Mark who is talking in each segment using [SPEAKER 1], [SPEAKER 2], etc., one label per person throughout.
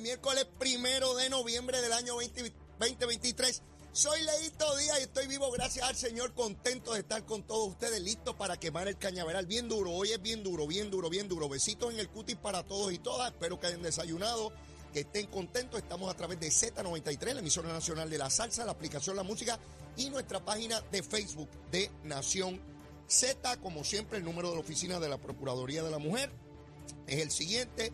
[SPEAKER 1] miércoles, primero de noviembre del año 2023. Soy Leito Díaz y estoy vivo gracias al Señor, contento de estar con todos ustedes, listos para quemar el cañaveral bien duro. Hoy es bien duro, bien duro, bien duro. Besitos en el cutis para todos y todas. Espero que hayan desayunado, que estén contentos. Estamos a través de Z93, la emisora nacional de la salsa, la aplicación La Música y nuestra página de Facebook de Nación Z. Como siempre, el número de la oficina de la Procuraduría de la Mujer es el siguiente,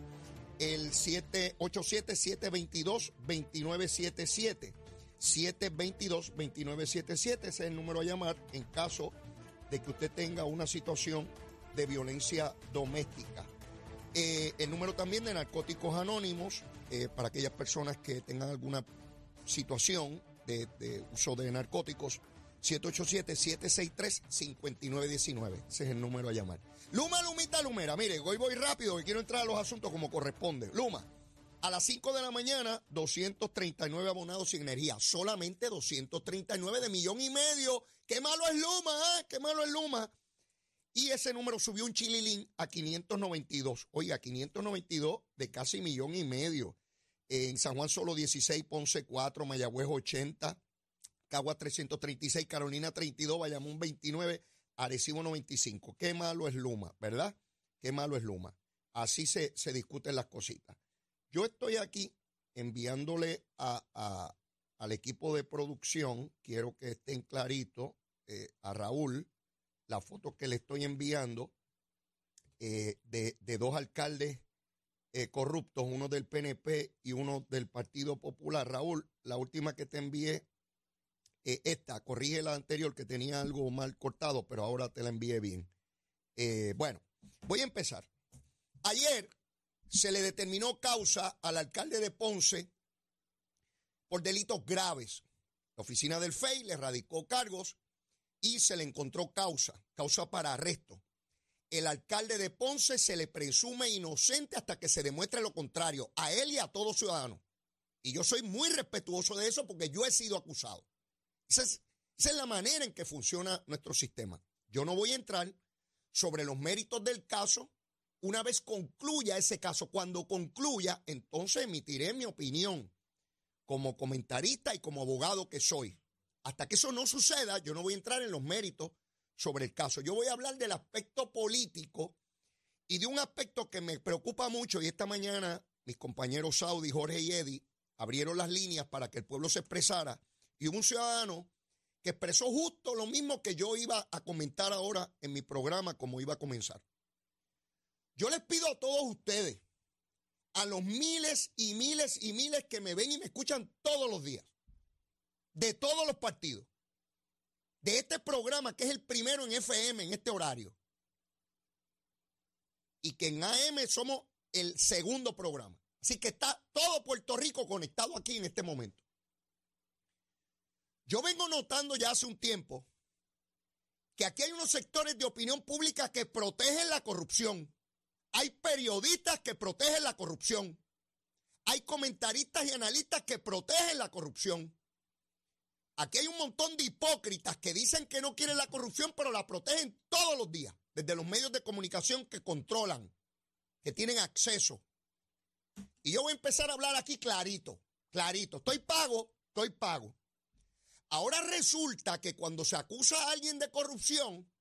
[SPEAKER 1] el 787-722-2977. 722-2977, ese es el número a llamar en caso de que usted tenga una situación de violencia doméstica. Eh, el número también de Narcóticos Anónimos, eh, para aquellas personas que tengan alguna situación de uso de narcóticos, 787-763-5919. Ese es el número a llamar. Luma, Lumita, Lumera. Mire, hoy voy rápido, que quiero entrar a los asuntos como corresponde. Luma, a las 5 de la mañana, 239 abonados sin energía. Solamente 239 de millón y medio. Qué malo es Luma, ¿eh? Qué malo es Luma. Y ese número subió un chililín a 592. Oiga, 592 de casi millón y medio. En San Juan solo 16, Ponce 4, Mayagüez 80, Cagua 336, Carolina 32, Bayamón 29, Arecibo 95. Qué malo es Luma, ¿verdad? Qué malo es Luma. Así se, se discuten las cositas. Yo estoy aquí enviándole a, al equipo de producción, quiero que estén claritos, eh, a Raúl, la foto que le estoy enviando eh, de, dos alcaldes eh, corruptos, uno del PNP y uno del Partido Popular. Raúl, la última que te envié, esta, corrige la anterior que tenía algo mal cortado, pero ahora te la envié bien. bueno, voy a empezar. Ayer se le determinó causa al alcalde de Ponce por delitos graves. La oficina del FEI le radicó cargos y se le encontró causa, causa para arresto. El alcalde de Ponce se le presume inocente hasta que se demuestre lo contrario, a él y a todos ciudadanos. Y yo soy muy respetuoso de eso porque yo he sido acusado. Esa es, la manera en que funciona nuestro sistema. Yo no voy a entrar sobre los méritos del caso una vez concluya ese caso, cuando concluya, entonces emitiré mi opinión como comentarista y como abogado que soy. Hasta que eso no suceda, yo no voy a entrar en los méritos sobre el caso. Yo voy a hablar del aspecto político y de un aspecto que me preocupa mucho. Y esta mañana mis compañeros Saudi, Jorge y Eddie abrieron las líneas para que el pueblo se expresara. Y un ciudadano que expresó justo lo mismo que yo iba a comentar ahora en mi programa, como iba a comenzar. Yo les pido a todos ustedes, a los miles y miles y miles que me ven y me escuchan todos los días, de todos los partidos, de este programa que es el primero en FM en este horario, y que en AM somos el segundo programa. Así que está todo Puerto Rico conectado aquí en este momento. Yo vengo notando ya hace un tiempo que aquí hay unos sectores de opinión pública que protegen la corrupción hay periodistas que protegen la corrupción. Hay comentaristas y analistas que protegen la corrupción. Aquí hay un montón de hipócritas que dicen que no quieren la corrupción, pero la protegen todos los días, desde los medios de comunicación que controlan, que tienen acceso. Y yo voy a empezar a hablar aquí clarito, clarito. Estoy pago, estoy pago. Ahora resulta que cuando se acusa a alguien de corrupción,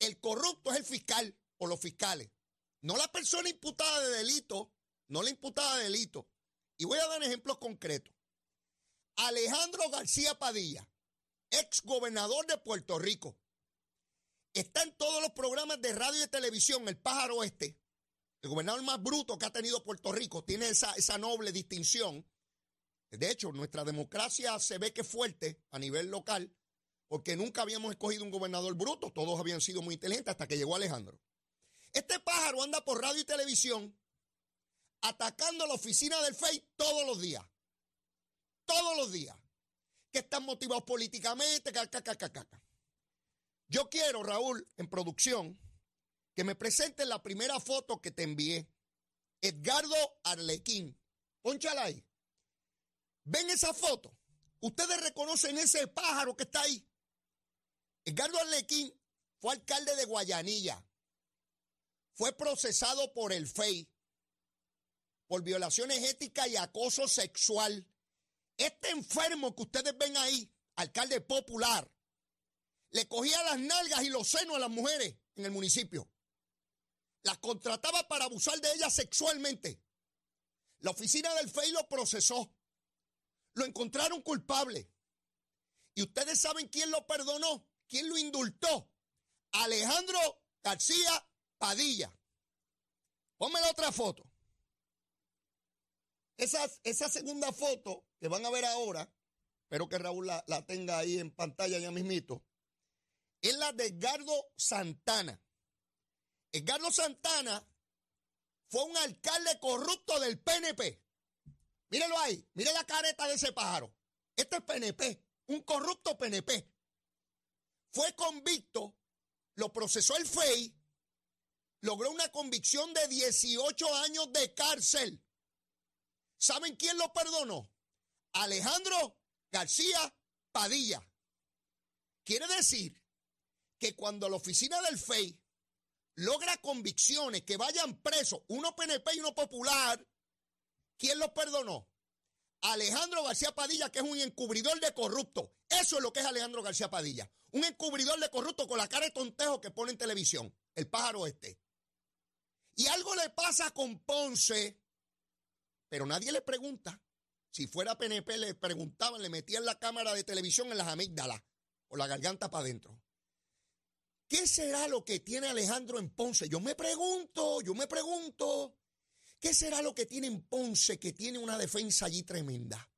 [SPEAKER 1] el corrupto es el fiscal o los fiscales. No la persona imputada de delito, no la imputada de delito. Y voy a dar ejemplos concretos. Alejandro García Padilla, ex gobernador de Puerto Rico, está en todos los programas de radio y televisión, el pájaro este, el gobernador más bruto que ha tenido Puerto Rico, tiene esa, esa noble distinción. De hecho, nuestra democracia se ve que es fuerte a nivel local, porque nunca habíamos escogido un gobernador bruto, todos habían sido muy inteligentes hasta que llegó Alejandro. Este pájaro anda por radio y televisión atacando la oficina del FEI todos los días. Todos los días. Que están motivados políticamente. Yo quiero, Raúl, en producción, que me presenten la primera foto que te envié. Edgardo Arlequín. Pónchala ahí. ¿Ven esa foto? Ustedes reconocen ese pájaro que está ahí. Edgardo Arlequín fue alcalde de Guayanilla fue procesado por el FEI por violaciones éticas y acoso sexual. Este enfermo que ustedes ven ahí, alcalde popular, le cogía las nalgas y los senos a las mujeres en el municipio. Las contrataba para abusar de ellas sexualmente. La oficina del FEI lo procesó. Lo encontraron culpable. Y ustedes saben quién lo perdonó, quién lo indultó. Alejandro García Padilla. Ponme la otra foto. Esa, esa segunda foto que van a ver ahora, espero que Raúl la, la tenga ahí en pantalla ya mismito, es la de Edgardo Santana. Edgardo Santana fue un alcalde corrupto del PNP. Mírelo ahí, mire la careta de ese pájaro. Este es PNP, un corrupto PNP. Fue convicto, lo procesó el FEI, logró una convicción de 18 años de cárcel. ¿Saben quién lo perdonó? Alejandro García Padilla. Quiere decir que cuando la oficina del FEI logra convicciones que vayan presos, uno PNP y uno popular, ¿quién los perdonó? Alejandro García Padilla, que es un encubridor de corrupto. Eso es lo que es Alejandro García Padilla. Un encubridor de corrupto con la cara de tontejo que pone en televisión. El pájaro este. Y algo le pasa con Ponce, pero nadie le pregunta. Si fuera PNP, le preguntaban, le metían la cámara de televisión en las amígdalas o la garganta para adentro. ¿Qué será lo que tiene Alejandro en Ponce? Yo me pregunto, yo me pregunto, ¿qué será lo que tiene en Ponce que tiene una defensa allí tremenda?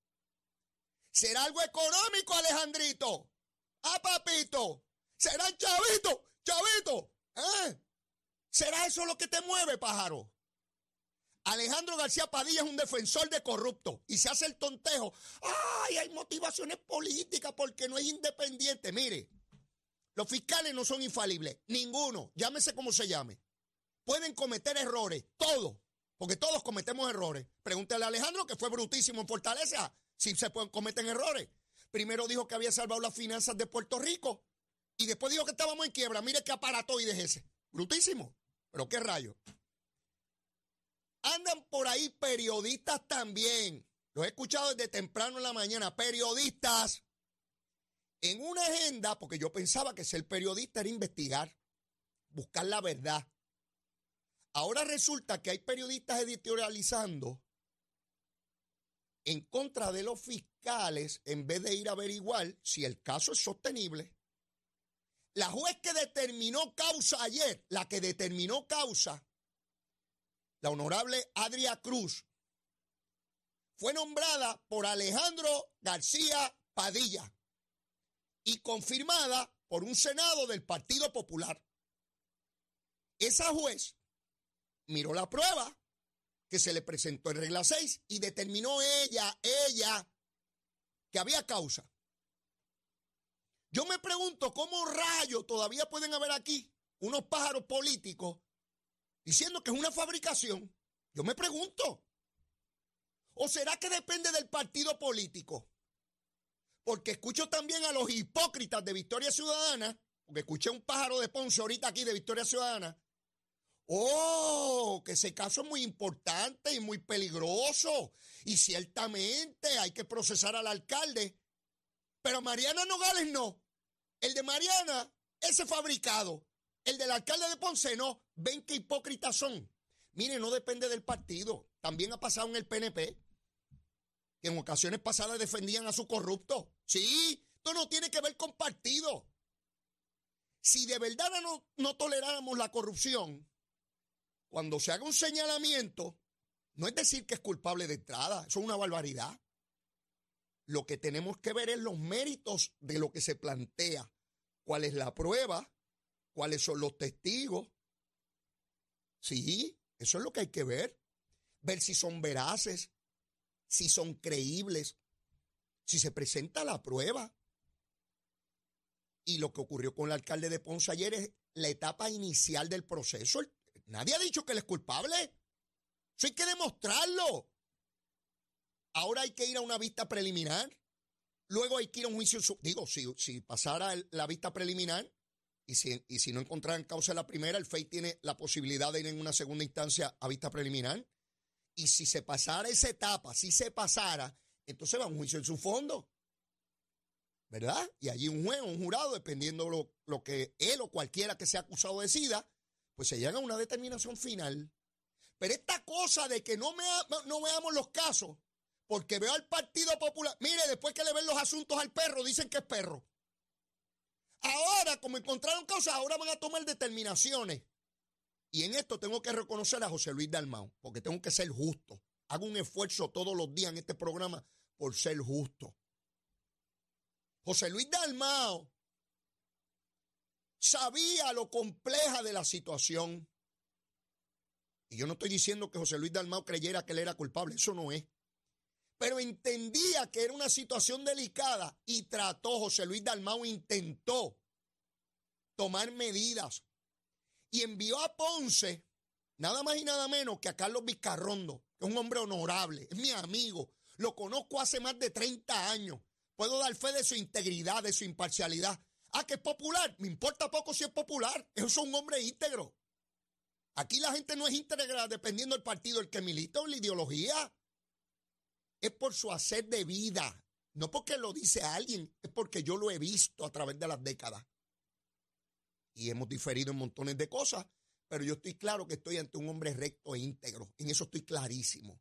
[SPEAKER 1] ¿Será algo económico, Alejandrito? Ah, papito. ¿Será chavito? Chavito. ¿Eh? ¿Será eso lo que te mueve, pájaro? Alejandro García Padilla es un defensor de corrupto y se hace el tontejo. ¡Ay, hay motivaciones políticas porque no es independiente! Mire, los fiscales no son infalibles, ninguno, llámese como se llame. Pueden cometer errores, todos, porque todos cometemos errores. Pregúntale a Alejandro, que fue brutísimo en Fortaleza, si se pueden, cometen errores. Primero dijo que había salvado las finanzas de Puerto Rico y después dijo que estábamos en quiebra. Mire qué aparato y ese. Brutísimo. Pero qué rayo. Andan por ahí periodistas también. Los he escuchado desde temprano en la mañana. Periodistas en una agenda, porque yo pensaba que ser periodista era investigar, buscar la verdad. Ahora resulta que hay periodistas editorializando en contra de los fiscales en vez de ir a averiguar si el caso es sostenible. La juez que determinó causa ayer, la que determinó causa, la honorable Adria Cruz, fue nombrada por Alejandro García Padilla y confirmada por un Senado del Partido Popular. Esa juez miró la prueba que se le presentó en regla 6 y determinó ella, ella, que había causa. Yo me pregunto cómo rayos todavía pueden haber aquí unos pájaros políticos diciendo que es una fabricación. Yo me pregunto. ¿O será que depende del partido político? porque escucho también a los hipócritas de Victoria Ciudadana, porque escuché un pájaro de Ponce ahorita aquí de Victoria Ciudadana. Oh, que ese caso es muy importante y muy peligroso. Y ciertamente hay que procesar al alcalde. Pero Mariana Nogales no. El de Mariana, ese fabricado. El del alcalde de Ponce no. Ven qué hipócritas son. Mire, no depende del partido. También ha pasado en el PNP que en ocasiones pasadas defendían a su corrupto. Sí, esto no tiene que ver con partido. Si de verdad no, no toleráramos la corrupción, cuando se haga un señalamiento, no es decir que es culpable de entrada, eso es una barbaridad. Lo que tenemos que ver es los méritos de lo que se plantea, cuál es la prueba, cuáles son los testigos. Sí, eso es lo que hay que ver. Ver si son veraces, si son creíbles, si se presenta la prueba. Y lo que ocurrió con el alcalde de Ponce ayer es la etapa inicial del proceso. Nadie ha dicho que él es culpable. Eso hay que demostrarlo. Ahora hay que ir a una vista preliminar. Luego hay que ir a un juicio. Digo, si, si pasara la vista preliminar y si, y si no encontraran causa la primera, el FEI tiene la posibilidad de ir en una segunda instancia a vista preliminar Y si se pasara esa etapa, si se pasara, entonces va a un juicio en su fondo. ¿Verdad? Y allí un juez, un jurado, dependiendo lo, lo que él o cualquiera que sea acusado decida, pues se llega a una determinación final. Pero esta cosa de que no, me, veamos los casos, porque veo al Partido Popular, mire, después que le ven los asuntos al perro, dicen que es perro. Ahora, como encontraron cosas, ahora van a tomar determinaciones. Y en esto tengo que reconocer a José Luis Dalmau, porque tengo que ser justo. Hago un esfuerzo todos los días en este programa por ser justo. José Luis Dalmao sabía lo compleja de la situación. Y yo no estoy diciendo que José Luis Dalmao creyera que él era culpable, eso no es. Pero entendía que era una situación delicada y trató, José Luis Dalmao intentó tomar medidas y envió a Ponce nada más y nada menos que a Carlos Vizcarrondo, que es un hombre honorable, es mi amigo, lo conozco hace más de 30 años, puedo dar fe de su integridad, de su imparcialidad. Ah, que es popular, me importa poco si es popular, es un hombre íntegro. Aquí la gente no es íntegra dependiendo del partido el que milita o la ideología. Es por su hacer de vida. No porque lo dice alguien, es porque yo lo he visto a través de las décadas. Y hemos diferido en montones de cosas, pero yo estoy claro que estoy ante un hombre recto e íntegro. En eso estoy clarísimo.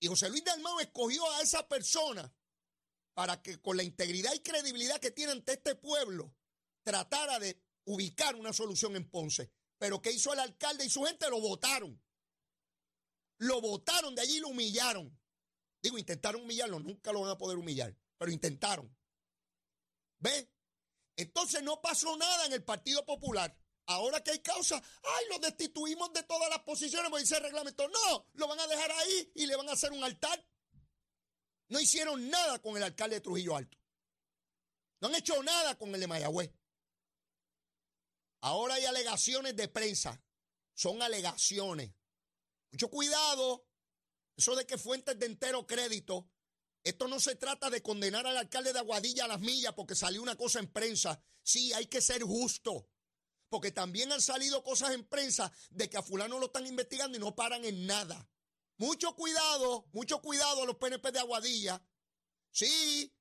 [SPEAKER 1] Y José Luis Dalmau escogió a esa persona para que con la integridad y credibilidad que tiene ante este pueblo, tratara de ubicar una solución en Ponce. Pero ¿qué hizo el alcalde y su gente? Lo votaron. Lo votaron de allí y lo humillaron. Digo, intentaron humillarlo, nunca lo van a poder humillar, pero intentaron. ¿Ve? Entonces no pasó nada en el Partido Popular. Ahora que hay causa, ay, lo destituimos de todas las posiciones, dice el reglamento. No, lo van a dejar ahí y le van a hacer un altar. No hicieron nada con el alcalde de Trujillo Alto. No han hecho nada con el de Mayagüez. Ahora hay alegaciones de prensa. Son alegaciones. Mucho cuidado. Eso de que fuentes de entero crédito. Esto no se trata de condenar al alcalde de Aguadilla a las millas porque salió una cosa en prensa. Sí, hay que ser justo. Porque también han salido cosas en prensa de que a fulano lo están investigando y no paran en nada. Mucho cuidado, mucho cuidado a los PNP de Aguadilla. Sí,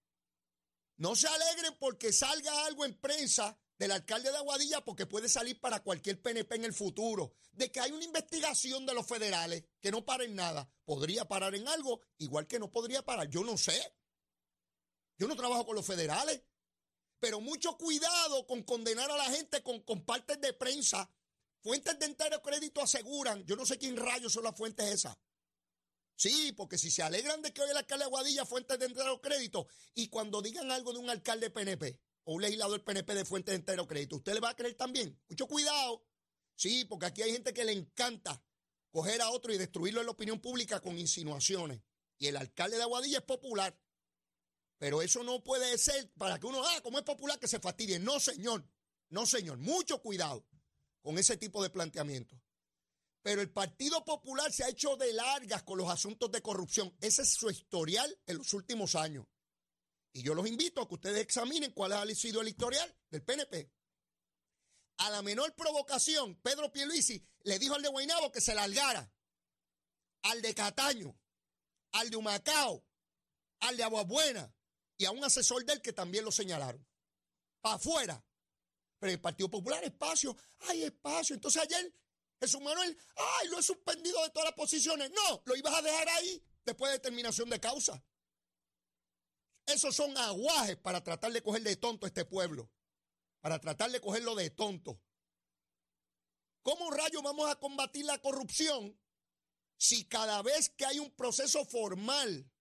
[SPEAKER 1] no se alegren porque salga algo en prensa del alcalde de Aguadilla porque puede salir para cualquier PNP en el futuro, de que hay una investigación de los federales que no para en nada. Podría parar en algo, igual que no podría parar. Yo no sé. Yo no trabajo con los federales. Pero mucho cuidado con condenar a la gente con, con partes de prensa. Fuentes de entero crédito aseguran, yo no sé quién rayos son las fuentes esas. Sí, porque si se alegran de que hoy el alcalde de Aguadilla fuentes de entero crédito y cuando digan algo de un alcalde PNP, o un legislador PNP de fuente de entero crédito, ¿usted le va a creer también? Mucho cuidado. Sí, porque aquí hay gente que le encanta coger a otro y destruirlo en la opinión pública con insinuaciones. Y el alcalde de Aguadilla es popular. Pero eso no puede ser para que uno, ah, como es popular, que se fastidie. No, señor. No, señor. Mucho cuidado con ese tipo de planteamiento. Pero el Partido Popular se ha hecho de largas con los asuntos de corrupción. Ese es su historial en los últimos años. Y yo los invito a que ustedes examinen cuál ha sido el historial del PNP. A la menor provocación, Pedro Pierluisi le dijo al de Guaynabo que se largara. Al de Cataño, al de Humacao, al de Aguabuena y a un asesor del que también lo señalaron. Para afuera. Pero el Partido Popular, espacio, hay espacio. Entonces ayer Jesús Manuel, ay, lo he suspendido de todas las posiciones. No, lo ibas a dejar ahí después de terminación de causa. Esos son aguajes para tratar de coger de tonto a este pueblo. Para tratar de cogerlo de tonto. ¿Cómo rayos vamos a combatir la corrupción si cada vez que hay un proceso formal,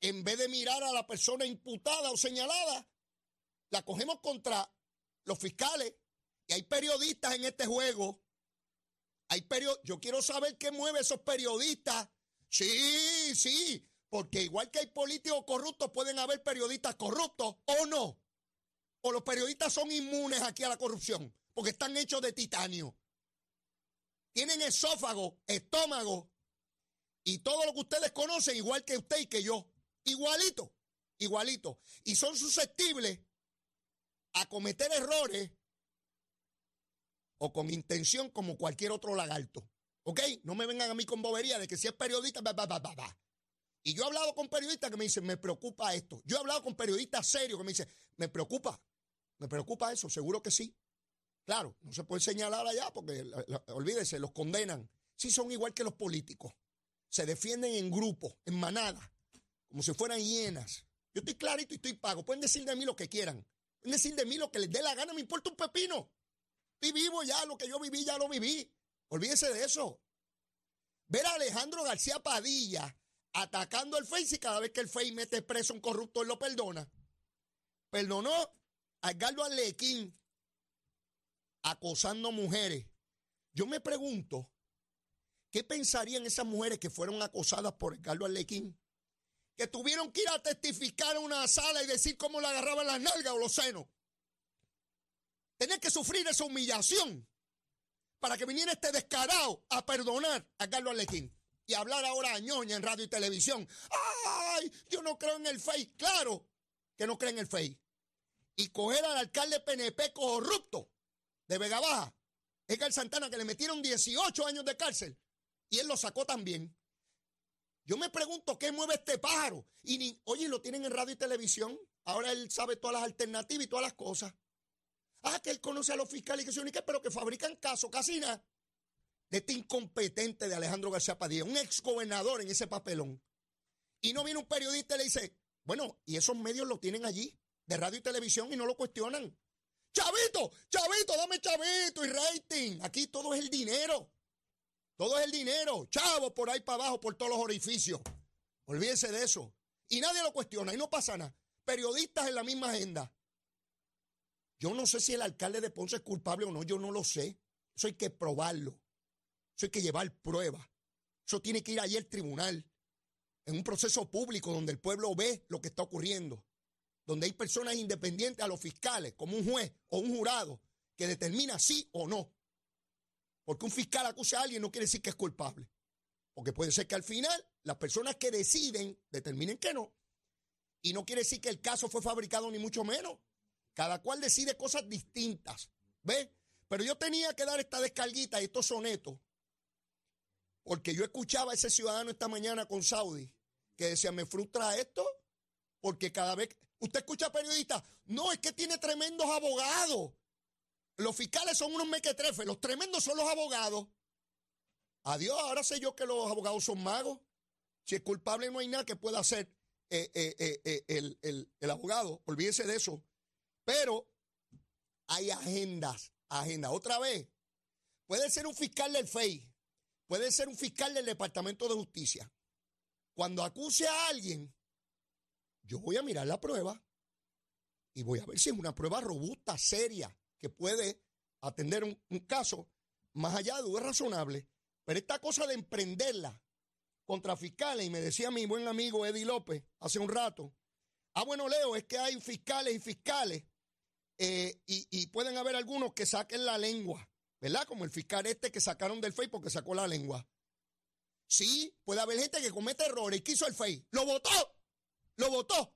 [SPEAKER 1] en vez de mirar a la persona imputada o señalada, la cogemos contra los fiscales? Y hay periodistas en este juego. Hay Yo quiero saber qué mueve esos periodistas. Sí, sí, porque igual que hay políticos corruptos, pueden haber periodistas corruptos o no. O los periodistas son inmunes aquí a la corrupción, porque están hechos de titanio. Tienen esófago, estómago y todo lo que ustedes conocen, igual que usted y que yo. Igualito, igualito. Y son susceptibles a cometer errores o con intención como cualquier otro lagarto ¿Ok? No me vengan a mí con bobería de que si es periodista, va, va, va, va. Y yo he hablado con periodistas que me dicen, me preocupa esto. Yo he hablado con periodistas serios que me dicen, me preocupa, me preocupa eso, seguro que sí. Claro, no se puede señalar allá porque, olvídese, los condenan. Sí son igual que los políticos. Se defienden en grupo, en manada, como si fueran hienas. Yo estoy clarito y estoy pago. Pueden decir de mí lo que quieran. Pueden decir de mí lo que les dé la gana, me importa un pepino. Estoy vivo ya, lo que yo viví ya lo viví. Olvídese de eso. Ver a Alejandro García Padilla atacando al Face y cada vez que el Face mete preso a un corrupto, él lo perdona. Perdonó a Edgardo Alequín acosando mujeres. Yo me pregunto, ¿qué pensarían esas mujeres que fueron acosadas por Edgardo Alequín? Que tuvieron que ir a testificar en una sala y decir cómo le agarraban las nalgas o los senos. Tener que sufrir esa humillación para que viniera este descarado a perdonar a Carlos Alequín y hablar ahora a ñoña en radio y televisión. ¡Ay! Yo no creo en el FEI. Claro que no cree en el FEI. Y coger al alcalde PNP corrupto de Vega Baja, Edgar Santana, que le metieron 18 años de cárcel y él lo sacó también. Yo me pregunto qué mueve este pájaro. Y ni, oye, lo tienen en radio y televisión. Ahora él sabe todas las alternativas y todas las cosas. Ah, que él conoce a los fiscales y que pero que fabrican casos, casi nada. De este incompetente de Alejandro García Padilla, un ex gobernador en ese papelón. Y no viene un periodista y le dice, bueno, y esos medios lo tienen allí, de radio y televisión, y no lo cuestionan. Chavito, chavito, dame chavito y rating. Aquí todo es el dinero. Todo es el dinero. Chavo por ahí para abajo, por todos los orificios. Olvídese de eso. Y nadie lo cuestiona y no pasa nada. Periodistas en la misma agenda. Yo no sé si el alcalde de Ponce es culpable o no, yo no lo sé. Eso hay que probarlo. Eso hay que llevar pruebas. Eso tiene que ir allí al tribunal, en un proceso público donde el pueblo ve lo que está ocurriendo, donde hay personas independientes a los fiscales, como un juez o un jurado, que determina sí o no. Porque un fiscal acusa a alguien no quiere decir que es culpable. Porque puede ser que al final las personas que deciden determinen que no. Y no quiere decir que el caso fue fabricado ni mucho menos. Cada cual decide cosas distintas. ¿Ves? Pero yo tenía que dar esta descarguita y estos sonetos. Porque yo escuchaba a ese ciudadano esta mañana con Saudi que decía, me frustra esto. Porque cada vez. Usted escucha periodistas. No, es que tiene tremendos abogados. Los fiscales son unos mequetrefes. Los tremendos son los abogados. Adiós, ahora sé yo que los abogados son magos. Si es culpable, no hay nada que pueda hacer eh, eh, eh, el, el abogado. Olvídese de eso. Pero hay agendas, agendas. Otra vez, puede ser un fiscal del FEI, puede ser un fiscal del Departamento de Justicia. Cuando acuse a alguien, yo voy a mirar la prueba y voy a ver si es una prueba robusta, seria, que puede atender un, caso más allá de dudas razonable. Pero esta cosa de emprenderla contra fiscales, y me decía mi buen amigo Eddie López hace un rato, ah, bueno, Leo, es que hay fiscales y fiscales eh, y, pueden haber algunos que saquen la lengua, ¿verdad? Como el fiscal este que sacaron del FEI porque sacó la lengua. Sí, puede haber gente que comete errores y quiso el FEI. Lo votó, lo votó.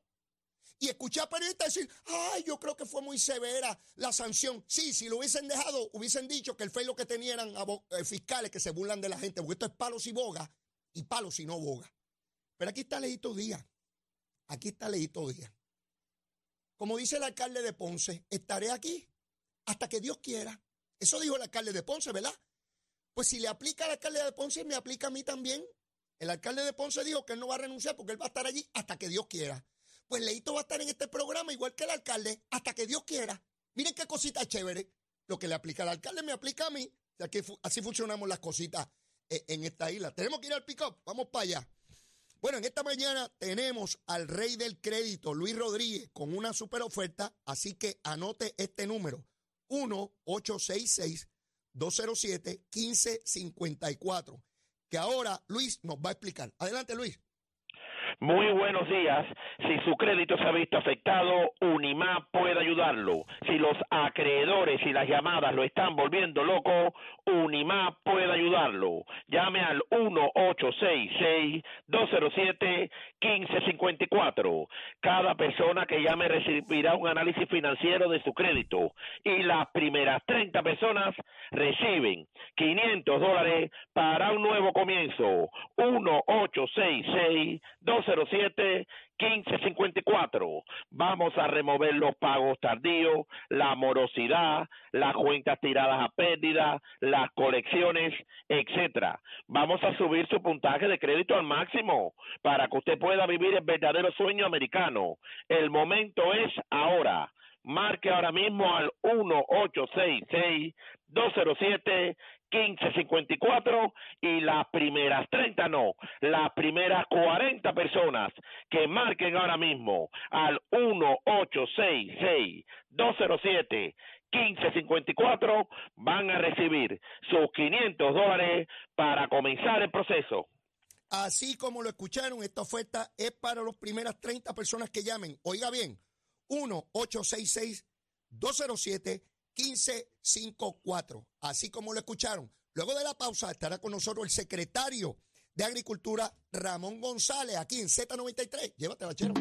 [SPEAKER 1] Y escuché a periodistas decir, ay, yo creo que fue muy severa la sanción. Sí, si lo hubiesen dejado, hubiesen dicho que el FEI lo que tenían eran eh, fiscales que se burlan de la gente, porque esto es palos y boga y palos y no boga. Pero aquí está Leito Díaz. Aquí está Leito Díaz. Como dice el alcalde de Ponce, estaré aquí hasta que Dios quiera. Eso dijo el alcalde de Ponce, ¿verdad? Pues si le aplica al alcalde de Ponce, me aplica a mí también. El alcalde de Ponce dijo que él no va a renunciar porque él va a estar allí hasta que Dios quiera. Pues Leito va a estar en este programa igual que el alcalde hasta que Dios quiera. Miren qué cosita chévere. Lo que le aplica al alcalde me aplica a mí. así funcionamos las cositas eh, en esta isla. Tenemos que ir al pick-up. Vamos para allá. Bueno, en esta mañana tenemos al rey del crédito, Luis Rodríguez, con una super oferta, así que anote este número, 1-866-207-1554, que ahora Luis nos va a explicar. Adelante, Luis.
[SPEAKER 2] Muy buenos días. Si su crédito se ha visto afectado, Unimap puede ayudarlo. Si los acreedores y las llamadas lo están volviendo loco, Unimap puede ayudarlo. Llame al 1-866-207-1554. Cada persona que llame recibirá un análisis financiero de su crédito y las primeras 30 personas reciben 500 dólares para un nuevo comienzo. 1-866-207-1554. Vamos a remover los pagos tardíos, la morosidad, las cuentas tiradas a pérdida, las colecciones, etcétera. Vamos a subir su puntaje de crédito al máximo para que usted pueda vivir el verdadero sueño americano. El momento es ahora. Marque ahora mismo al 1-866-207-1554 y las primeras 30 no, las primeras 40 personas que marquen ahora mismo al 1-866-207-1554 van a recibir sus 500 dólares para comenzar el proceso.
[SPEAKER 1] Así como lo escucharon, esta oferta es para las primeras 30 personas que llamen. Oiga bien, 1-866-207-1554. Así como lo escucharon. Luego de la pausa estará con nosotros el secretario de Agricultura, Ramón González, aquí en Z93. Llévatela, chero.